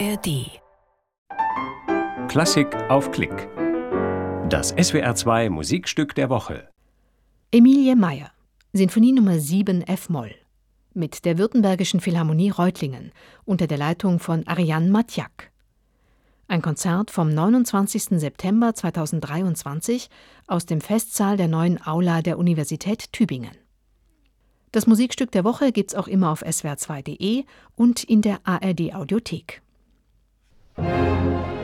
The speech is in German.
ARD. Klassik auf Klick. Das SWR2 Musikstück der Woche. Emilie Meyer, Sinfonie Nummer 7 F-Moll. Mit der Württembergischen Philharmonie Reutlingen unter der Leitung von Ariane Matjak. Ein Konzert vom 29. September 2023 aus dem Festsaal der neuen Aula der Universität Tübingen. Das Musikstück der Woche gibt's auch immer auf swr2.de und in der ARD Audiothek. Música